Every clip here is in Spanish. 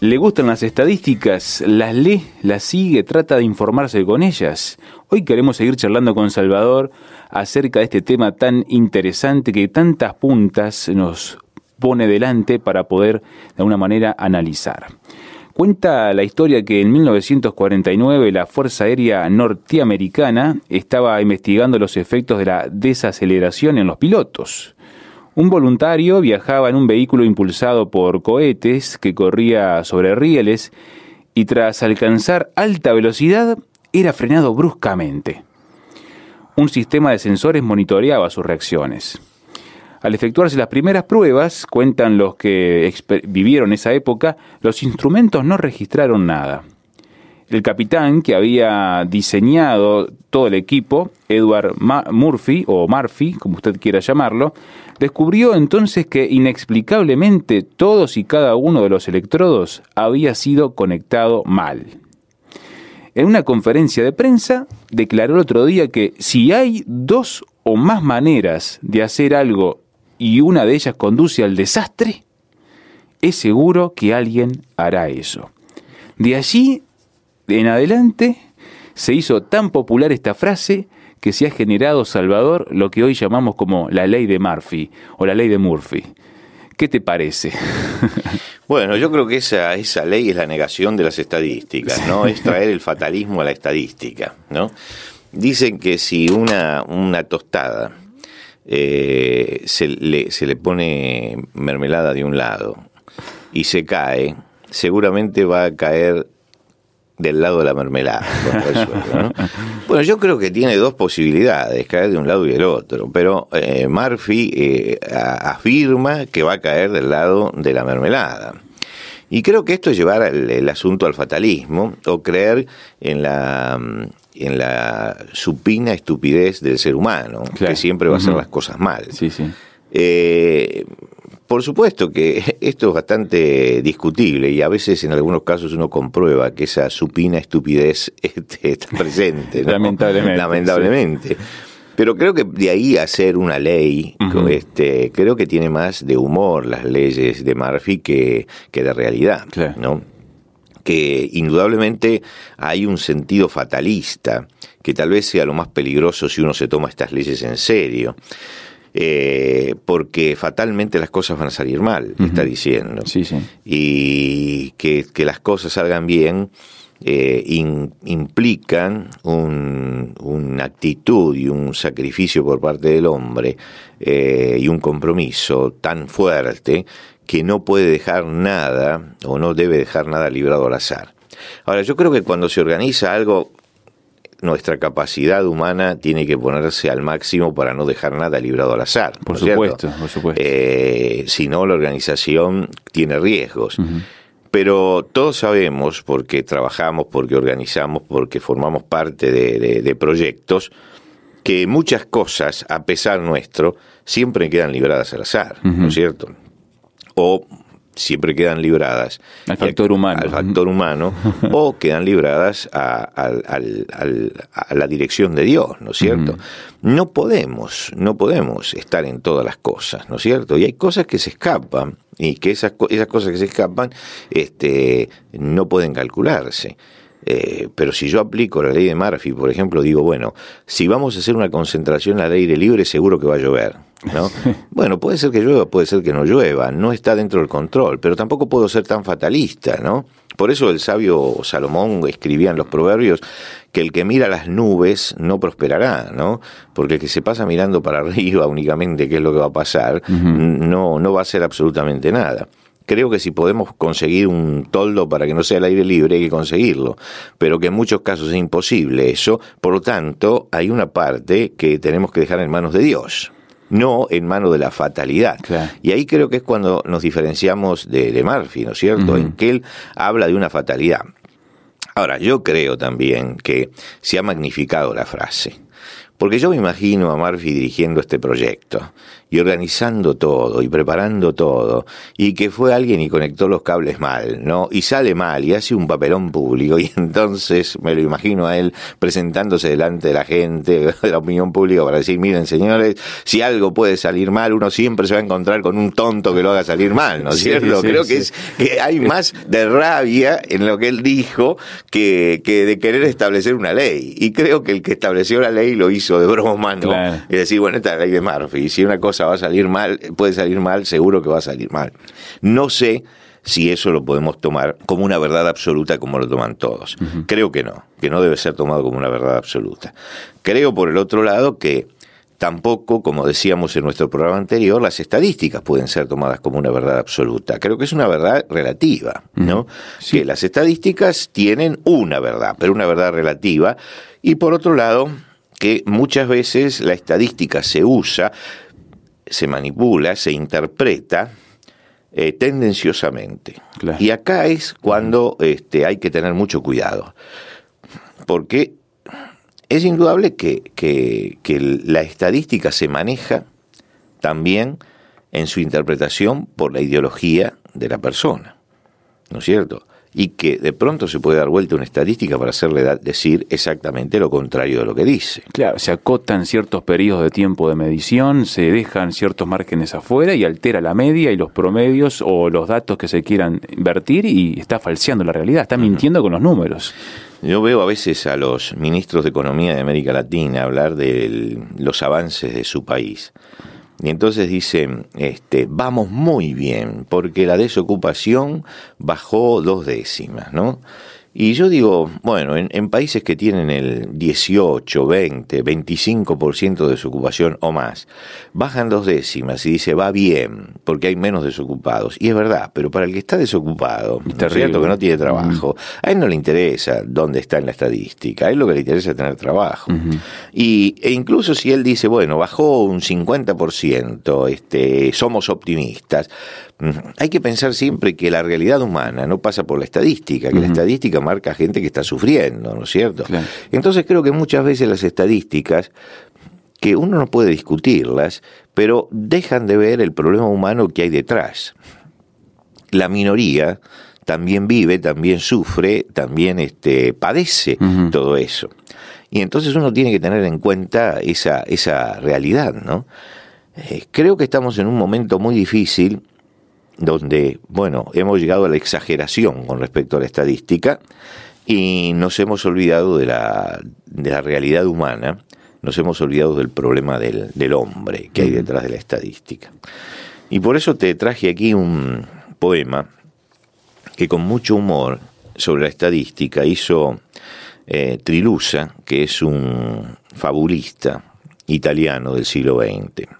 ¿Le gustan las estadísticas? ¿Las lee? ¿Las sigue? ¿Trata de informarse con ellas? Hoy queremos seguir charlando con Salvador acerca de este tema tan interesante que tantas puntas nos pone delante para poder de alguna manera analizar. Cuenta la historia que en 1949 la Fuerza Aérea Norteamericana estaba investigando los efectos de la desaceleración en los pilotos. Un voluntario viajaba en un vehículo impulsado por cohetes que corría sobre rieles y tras alcanzar alta velocidad era frenado bruscamente. Un sistema de sensores monitoreaba sus reacciones. Al efectuarse las primeras pruebas, cuentan los que vivieron esa época, los instrumentos no registraron nada. El capitán que había diseñado todo el equipo, Edward Murphy, o Murphy, como usted quiera llamarlo, descubrió entonces que inexplicablemente todos y cada uno de los electrodos había sido conectado mal. En una conferencia de prensa declaró el otro día que si hay dos o más maneras de hacer algo y una de ellas conduce al desastre, es seguro que alguien hará eso. De allí en adelante se hizo tan popular esta frase que se ha generado, Salvador, lo que hoy llamamos como la ley de Murphy o la ley de Murphy. ¿Qué te parece? Bueno, yo creo que esa, esa ley es la negación de las estadísticas, ¿no? Es traer el fatalismo a la estadística, ¿no? Dicen que si una, una tostada eh, se, le, se le pone mermelada de un lado y se cae, seguramente va a caer del lado de la mermelada. bueno, yo creo que tiene dos posibilidades, caer de un lado y del otro, pero eh, Murphy eh, afirma que va a caer del lado de la mermelada. Y creo que esto es llevar el, asunto al fatalismo o creer en la, en la supina estupidez del ser humano, que siempre va a hacer las cosas mal. Sí, sí. Eh, por supuesto que esto es bastante discutible y a veces en algunos casos uno comprueba que esa supina estupidez este, está presente. Lamentablemente. Lamentablemente. Pero creo que de ahí hacer una ley, este, creo que tiene más de humor las leyes de Murphy que, que de realidad, ¿no? Que indudablemente hay un sentido fatalista, que tal vez sea lo más peligroso si uno se toma estas leyes en serio. Eh, porque fatalmente las cosas van a salir mal, está diciendo. Sí, sí. Y que, que las cosas salgan bien eh, implican un, una actitud y un sacrificio por parte del hombre eh, y un compromiso tan fuerte que no puede dejar nada o no debe dejar nada librado al azar. Ahora, yo creo que cuando se organiza algo, nuestra capacidad humana tiene que ponerse al máximo para no dejar nada librado al azar. Por supuesto, por supuesto. Eh, si no, la organización tiene riesgos. Pero todos sabemos, porque trabajamos, porque organizamos, porque formamos parte de, proyectos, que muchas cosas, a pesar nuestro, siempre quedan libradas al azar, ¿no es cierto? O siempre quedan libradas al factor humano, al factor humano o quedan libradas a, la dirección de Dios, ¿no es cierto? No podemos, no podemos estar en todas las cosas, ¿no es cierto? Y hay cosas que se escapan y que esas, esas cosas que se escapan este, no pueden calcularse. Eh, pero si yo aplico la ley de Murphy, por ejemplo, digo, bueno, si vamos a hacer una concentración al aire libre, seguro que va a llover. ¿no? Bueno, puede ser que llueva, puede ser que no llueva, no está dentro del control, pero tampoco puedo ser tan fatalista, ¿no? Por eso el sabio Salomón escribía en los proverbios que el que mira las nubes no prosperará, ¿no? Porque el que se pasa mirando para arriba únicamente qué es lo que va a pasar, no, no va a hacer absolutamente nada creo que si podemos conseguir un toldo para que no sea el aire libre, hay que conseguirlo, pero que en muchos casos es imposible eso, por lo tanto, hay una parte que tenemos que dejar en manos de Dios no en manos de la fatalidad. Y ahí creo que es cuando nos diferenciamos de, de Murphy, ¿no es cierto? En que él habla de una fatalidad. Ahora, yo creo también que se ha magnificado la frase. Porque yo me imagino a Murphy dirigiendo este proyecto y organizando todo y preparando todo y que fue alguien y conectó los cables mal, ¿no? Y sale mal y hace un papelón público y entonces me lo imagino a él presentándose delante de la gente, de la opinión pública para decir, miren señores, si algo puede salir mal, uno siempre se va a encontrar con un tonto que lo haga salir mal, ¿no es cierto? Creo que es que hay más de rabia en lo que él dijo que, que de querer establecer una ley. Y creo que el que estableció la ley lo hizo de broma, ¿no? Es decir, bueno, esta es la ley de Murphy, si una cosa va a salir mal, puede salir mal, seguro que va a salir mal. No sé si eso lo podemos tomar como una verdad absoluta como lo toman todos. Creo que no, que no debe ser tomado como una verdad absoluta. Creo, por el otro lado, que tampoco, como decíamos en nuestro programa anterior, las estadísticas pueden ser tomadas como una verdad absoluta. Creo que es una verdad relativa, ¿no? Que las estadísticas tienen una verdad, pero una verdad relativa. Y por otro lado, que muchas veces la estadística se usa, se manipula, se interpreta eh, tendenciosamente. Y acá es cuando este, hay que tener mucho cuidado, porque es indudable que, que, que la estadística se maneja también en su interpretación por la ideología de la persona, ¿no es cierto? Y que de pronto se puede dar vuelta una estadística para hacerle decir exactamente lo contrario de lo que dice. Claro, se acotan ciertos periodos de tiempo de medición, se dejan ciertos márgenes afuera y altera la media y los promedios o los datos que se quieran invertir y está falseando la realidad, está mintiendo con los números. Yo veo a veces a los ministros de Economía de América Latina hablar de los avances de su país. Y entonces dicen, este, vamos muy bien, porque la desocupación bajó dos décimas, ¿no? Y yo digo, bueno, en, países que tienen el 18, 20, 25% de desocupación o más, bajan dos décimas y dice, va bien, porque hay menos desocupados. Y es verdad, pero para el que está desocupado, es cierto que no tiene trabajo, a él no le interesa dónde está en la estadística, a él lo que le interesa es tener trabajo. y, e incluso si él dice, bueno, bajó un 50%, este, somos optimistas, hay que pensar siempre que la realidad humana no pasa por la estadística, que la estadística marca gente que está sufriendo, ¿no es cierto? Entonces creo que muchas veces las estadísticas, que uno no puede discutirlas, pero dejan de ver el problema humano que hay detrás. La minoría también vive, también sufre, también este, padece todo eso. Y entonces uno tiene que tener en cuenta esa, esa realidad, ¿no? Eh, creo que estamos en un momento muy difícil donde, bueno, hemos llegado a la exageración con respecto a la estadística y nos hemos olvidado de la, de la realidad humana, nos hemos olvidado del problema del, del hombre que hay detrás de la estadística. Y por eso te traje aquí un poema que con mucho humor sobre la estadística hizo eh, Trilusa, que es un fabulista italiano del siglo XX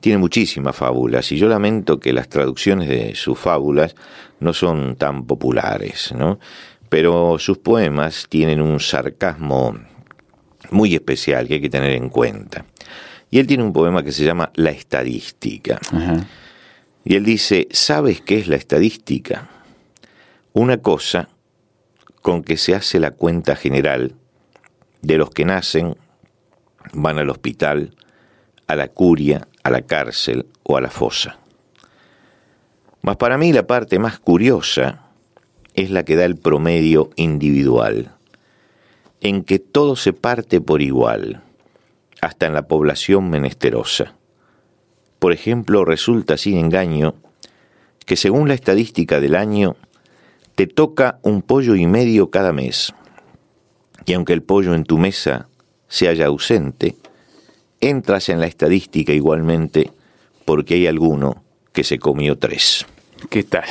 tiene muchísimas fábulas y yo lamento que las traducciones de sus fábulas no son tan populares, ¿no? Pero sus poemas tienen un sarcasmo muy especial que hay que tener en cuenta. Y él tiene un poema que se llama La estadística. Y él dice, ¿sabes qué es la estadística? Una cosa con que se hace la cuenta general de los que nacen, van al hospital, a la curia, a la cárcel o a la fosa. Mas para mí la parte más curiosa es la que da el promedio individual, en que todo se parte por igual, hasta en la población menesterosa. Por ejemplo, resulta sin engaño que según la estadística del año, te toca un pollo y medio cada mes, y aunque el pollo en tu mesa se haya ausente, entras en la estadística igualmente porque hay alguno que se comió tres. ¿Qué tal?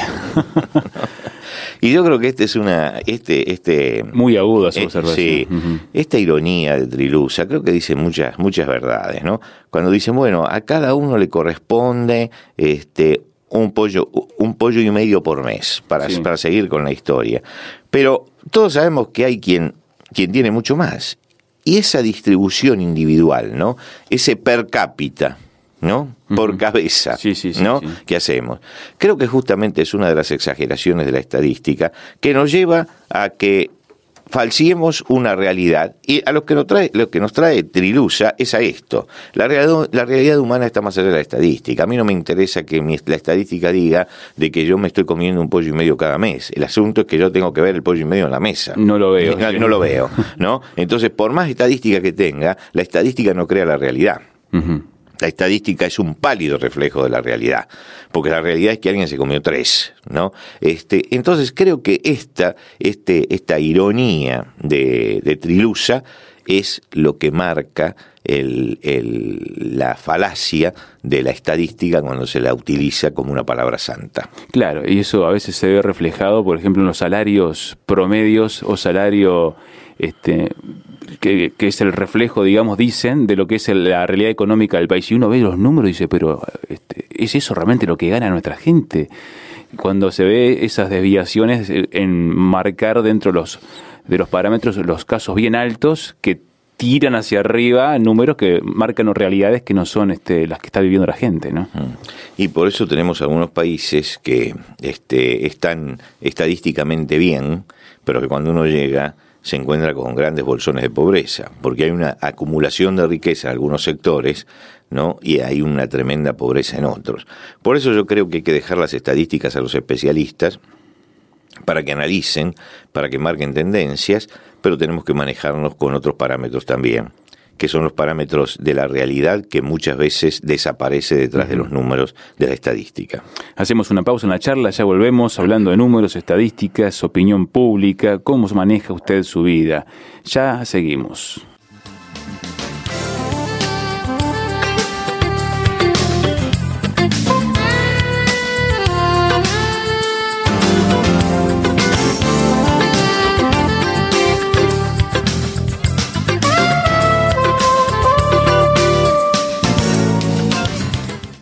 y yo creo que este es una, este, este, muy aguda su eh, observación. Sí, esta ironía de Trilusa, creo que dice muchas, muchas verdades, ¿no? Cuando dicen, bueno, a cada uno le corresponde, este, un pollo, un pollo y medio por mes para, para seguir con la historia. Pero todos sabemos que hay quien, quien tiene mucho más y esa distribución individual, ¿no? Ese per cápita ¿no? Por cabeza, Sí, sí, sí, ¿no? ¿Qué hacemos? Creo que justamente es una de las exageraciones de la estadística que nos lleva a que falsiemos una realidad y a lo que nos trae, lo que nos trae Trilusa es a esto. La realidad, la realidad humana está más allá de la estadística. A mí no me interesa que mi- la estadística diga de que yo me estoy comiendo un pollo y medio cada mes. El asunto es que yo tengo que ver el pollo y medio en la mesa. No lo veo. No, no lo veo, ¿no? Entonces, por más estadística que tenga, la estadística no crea la realidad. La estadística es un pálido reflejo de la realidad, porque la realidad es que alguien se comió tres, ¿no? Este, entonces creo que esta, este, esta ironía de, de Trilusa es lo que marca el- la falacia de la estadística cuando se la utiliza como una palabra santa. Claro, y eso a veces se ve reflejado, por ejemplo, en los salarios promedios o salario este, que, que es el reflejo, digamos, dicen, de lo que es la realidad económica del país. Y uno ve los números y dice, pero este, ¿es eso realmente lo que gana nuestra gente? Cuando se ve esas desviaciones eh, en marcar dentro los, de los parámetros los casos bien altos que tiran hacia arriba números que marcan realidades que no son este, las que está viviendo la gente, ¿no? Y por eso tenemos algunos países que este, están estadísticamente bien, pero que cuando uno llega se encuentra con grandes bolsones de pobreza, porque hay una acumulación de riqueza en algunos sectores, ¿no? Y hay una tremenda pobreza en otros. Por eso yo creo que hay que dejar las estadísticas a los especialistas para que analicen, para que marquen tendencias, pero tenemos que manejarnos con otros parámetros también, que son los parámetros de la realidad que muchas veces desaparece detrás de los números de la estadística. Hacemos una pausa en la charla, ya volvemos hablando de números, estadísticas, opinión pública, cómo maneja usted su vida. Ya seguimos.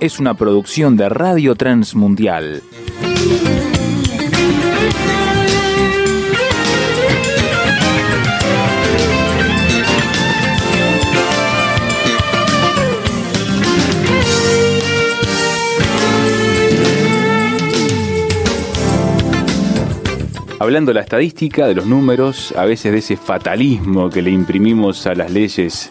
es una producción de Radio Transmundial. Hablando de la estadística, de los números, a veces de ese fatalismo que le imprimimos a las leyes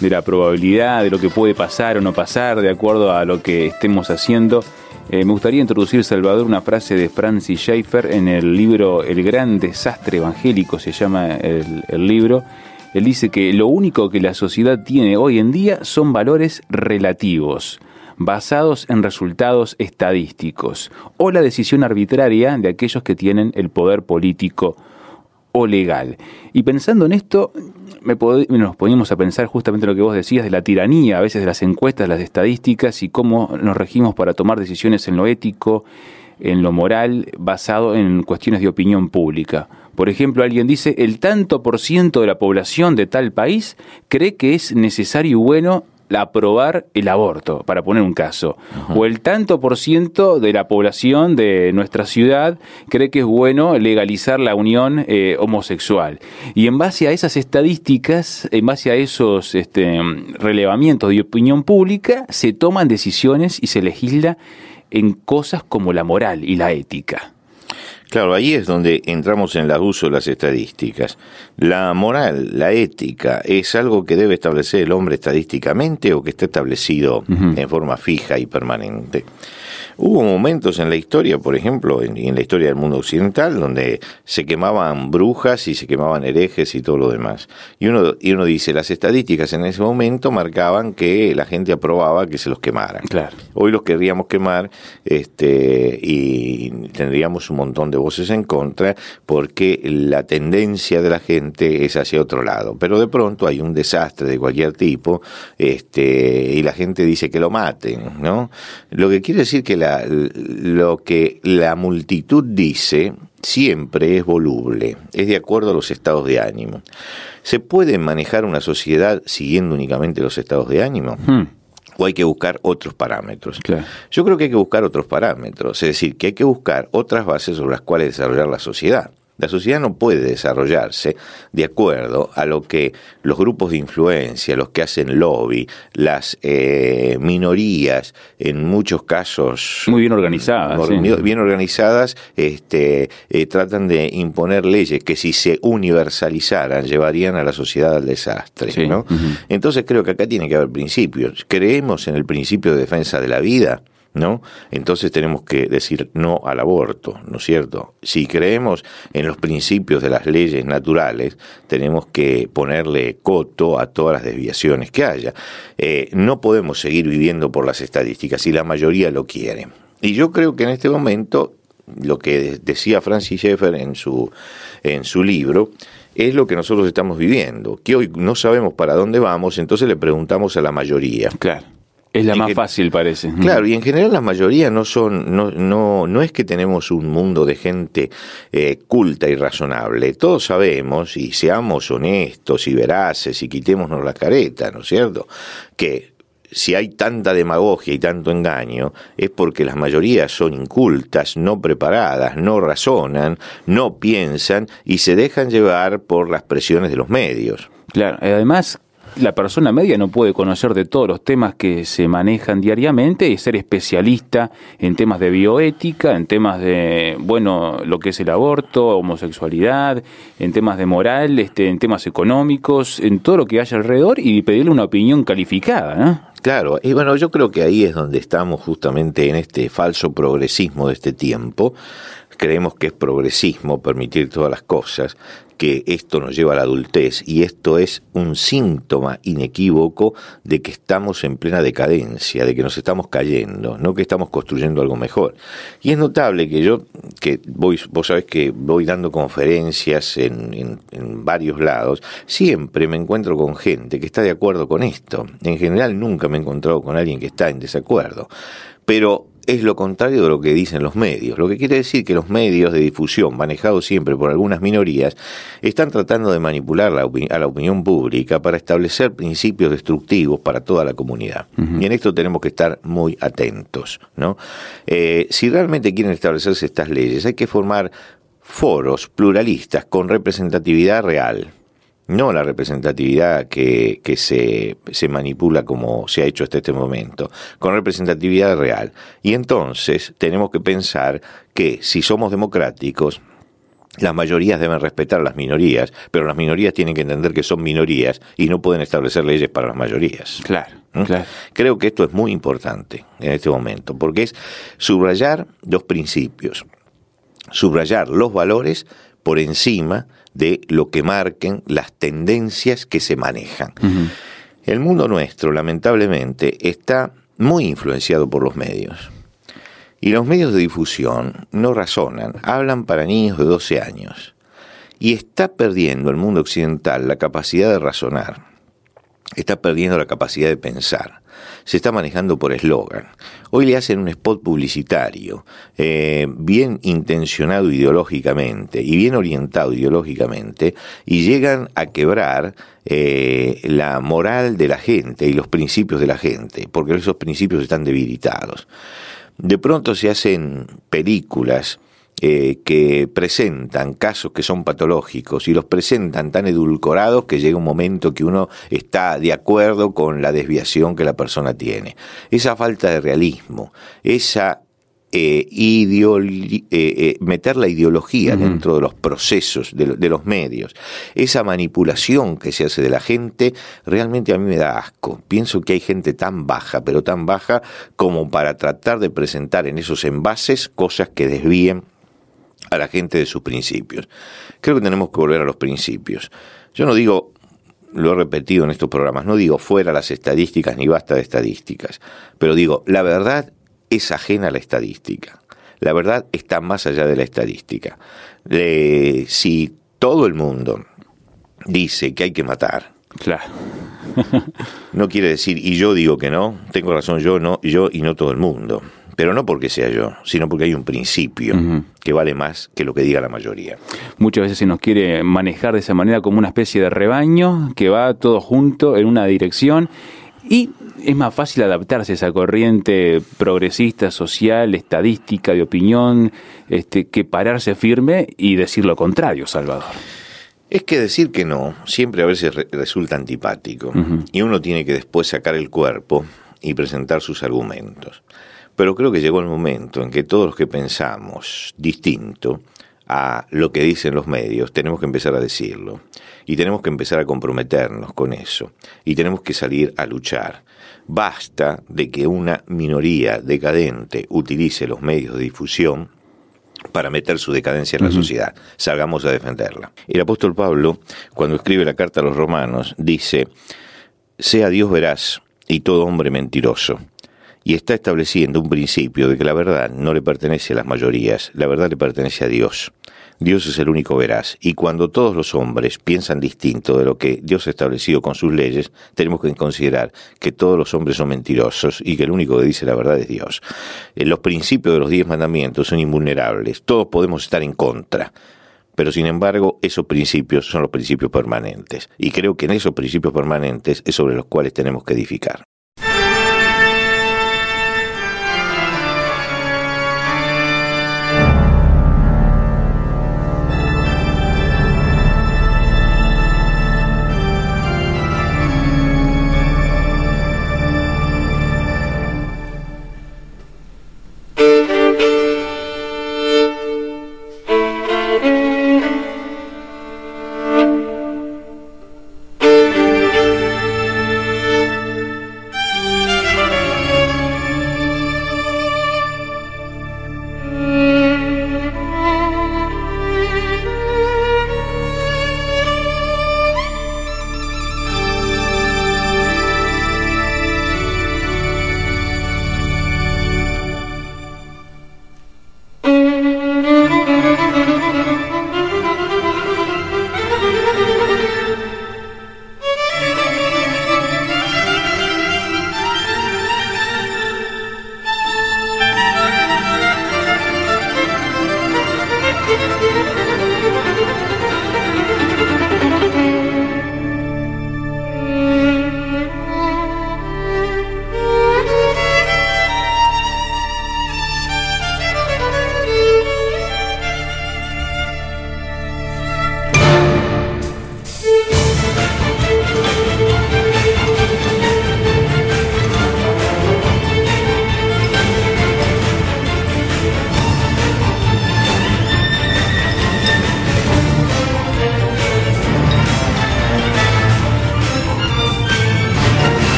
de la probabilidad, de lo que puede pasar o no pasar, de acuerdo a lo que estemos haciendo. Eh, me gustaría introducir, Salvador, una frase de Francis Schaeffer en el libro El gran desastre evangélico, se llama el, el libro. Él dice que lo único que la sociedad tiene hoy en día son valores relativos, basados en resultados estadísticos, o la decisión arbitraria de aquellos que tienen el poder político o legal. Y pensando en esto, me nos poníamos a pensar justamente lo que vos decías de la tiranía, a veces de las encuestas, las estadísticas y cómo nos regimos para tomar decisiones en lo ético, en lo moral, basado en cuestiones de opinión pública. Por ejemplo, alguien dice, el tanto por ciento de la población de tal país cree que es necesario y bueno aprobar el aborto, para poner un caso. O el tanto por ciento de la población de nuestra ciudad cree que es bueno legalizar la unión eh, homosexual. Y en base a esas estadísticas, en base a esos este, relevamientos de opinión pública, se toman decisiones y se legisla en cosas como la moral y la ética. Claro, ahí es donde entramos en el abuso de las estadísticas. La moral, la ética, ¿es algo que debe establecer el hombre estadísticamente o que está establecido en forma fija y permanente? Hubo momentos en la historia, por ejemplo, en, en, la historia del mundo occidental, donde se quemaban brujas y se quemaban herejes y todo lo demás. Y uno, y uno dice, las estadísticas en ese momento marcaban que la gente aprobaba que se los quemaran. Claro. Hoy los querríamos quemar este, y tendríamos un montón de voces en contra porque la tendencia de la gente es hacia otro lado. Pero de pronto hay un desastre de cualquier tipo este, y la gente dice que lo maten, ¿no? Lo que quiere decir que la, lo que la multitud dice siempre es voluble, es de acuerdo a los estados de ánimo. ¿Se puede manejar una sociedad siguiendo únicamente los estados de ánimo? Hmm. O hay que buscar otros parámetros. Claro. Yo creo que hay que buscar otros parámetros, es decir, que hay que buscar otras bases sobre las cuales desarrollar la sociedad. La sociedad no puede desarrollarse de acuerdo a lo que los grupos de influencia, los que hacen lobby, las eh, minorías, en muchos casos muy bien organizadas, or, sí. bien organizadas, este, eh, tratan de imponer leyes que si se universalizaran llevarían a la sociedad al desastre. Sí. ¿no? Uh -huh. Entonces creo que acá tiene que haber principios. Creemos en el principio de defensa de la vida. ¿No? Entonces tenemos que decir no al aborto, ¿no es cierto? Si creemos en los principios de las leyes naturales, tenemos que ponerle coto a todas las desviaciones que haya. Eh, no podemos seguir viviendo por las estadísticas y la mayoría lo quiere. Y yo creo que en este momento, lo que decía Francis Schaeffer en su, en su libro, es lo que nosotros estamos viviendo, que hoy no sabemos para dónde vamos, entonces le preguntamos a la mayoría. Claro. Es la más fácil, parece. Claro, y en general la mayoría no son, no, no, no es que tenemos un mundo de gente eh, culta y razonable. Todos sabemos, y seamos honestos y veraces y quitémonos la careta, ¿no es cierto? Que si hay tanta demagogia y tanto engaño, es porque las mayorías son incultas, no preparadas, no razonan, no piensan y se dejan llevar por las presiones de los medios. Claro, además la persona media no puede conocer de todos los temas que se manejan diariamente y ser especialista en temas de bioética, en temas de, bueno, lo que es el aborto, homosexualidad, en temas de moral, este, en temas económicos, en todo lo que haya alrededor y pedirle una opinión calificada, ¿no? Claro, y bueno, yo creo que ahí es donde estamos justamente en este falso progresismo de este tiempo. Creemos que es progresismo permitir todas las cosas, que esto nos lleva a la adultez y esto es un síntoma inequívoco de que estamos en plena decadencia, de que nos estamos cayendo, no que estamos construyendo algo mejor. Y es notable que yo, que voy, vos sabés que voy dando conferencias en, en, en varios lados, siempre me encuentro con gente que está de acuerdo con esto. En general nunca me he encontrado con alguien que está en desacuerdo. Pero es lo contrario de lo que dicen los medios. Lo que quiere decir que los medios de difusión, manejados siempre por algunas minorías, están tratando de manipular la a la opinión pública para establecer principios destructivos para toda la comunidad. Uh -huh. Y en esto tenemos que estar muy atentos. ¿no? Eh, si realmente quieren establecerse estas leyes, hay que formar foros pluralistas con representatividad real no la representatividad que, que se, se, manipula como se ha hecho hasta este momento, con representatividad real. Y entonces tenemos que pensar que si somos democráticos, las mayorías deben respetar a las minorías, pero las minorías tienen que entender que son minorías y no pueden establecer leyes para las mayorías. Claro, ¿Mm? claro. Creo que esto es muy importante en este momento, porque es subrayar los principios, subrayar los valores por encima de lo que marquen las tendencias que se manejan. Uh -huh. El mundo nuestro, lamentablemente, está muy influenciado por los medios. Y los medios de difusión no razonan, hablan para niños de 12 años. Y está perdiendo el mundo occidental la capacidad de razonar, está perdiendo la capacidad de pensar se está manejando por eslogan. Hoy le hacen un spot publicitario, eh, bien intencionado ideológicamente y bien orientado ideológicamente, y llegan a quebrar eh, la moral de la gente y los principios de la gente, porque esos principios están debilitados. De pronto se hacen películas eh, que presentan casos que son patológicos y los presentan tan edulcorados que llega un momento que uno está de acuerdo con la desviación que la persona tiene. Esa falta de realismo, esa eh, eh, eh, meter la ideología dentro de los procesos de, los medios. Esa manipulación que se hace de la gente realmente a mí me da asco. Pienso que hay gente tan baja, pero tan baja como para tratar de presentar en esos envases cosas que desvíen a la gente de sus principios. Creo que tenemos que volver a los principios. Yo no digo lo he repetido en estos programas, no digo fuera las estadísticas ni basta de estadísticas, pero digo, la verdad es ajena a la estadística. La verdad está más allá de la estadística. si todo el mundo dice que hay que matar, claro. no quiere decir, y yo digo que no, tengo razón yo, no, yo y no todo el mundo. Pero no porque sea yo, sino porque hay un principio que vale más que lo que diga la mayoría. Muchas veces se nos quiere manejar de esa manera como una especie de rebaño que va todo junto en una dirección y es más fácil adaptarse a esa corriente progresista, social, estadística, de opinión, este, que pararse firme y decir lo contrario, Salvador. Es que decir que no siempre a veces resulta antipático y uno tiene que después sacar el cuerpo y presentar sus argumentos. Pero creo que llegó el momento en que todos los que pensamos distinto a lo que dicen los medios, tenemos que empezar a decirlo. Y tenemos que empezar a comprometernos con eso. Y tenemos que salir a luchar. Basta de que una minoría decadente utilice los medios de difusión para meter su decadencia en la sociedad. Salgamos a defenderla. El apóstol Pablo, cuando escribe la carta a los romanos, dice, sea Dios veraz y todo hombre mentiroso y está estableciendo un principio de que la verdad no le pertenece a las mayorías, la verdad le pertenece a Dios. Dios es el único veraz, y cuando todos los hombres piensan distinto de lo que Dios ha establecido con sus leyes, tenemos que considerar que todos los hombres son mentirosos y que el único que dice la verdad es Dios. Eh, los principios de los diez mandamientos son invulnerables, todos podemos estar en contra, pero sin embargo esos principios son los principios permanentes, y creo que en esos principios permanentes es sobre los cuales tenemos que edificar.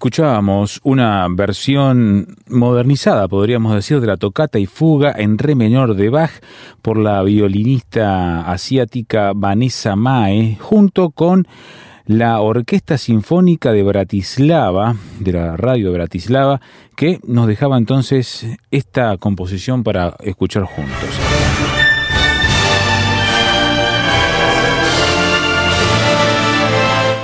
Escuchábamos una versión modernizada, podríamos decir, de la tocata y fuga en re menor de Bach por la violinista asiática Vanessa Mae, junto con la Orquesta Sinfónica de Bratislava, de la radio de Bratislava, que nos dejaba entonces esta composición para escuchar juntos.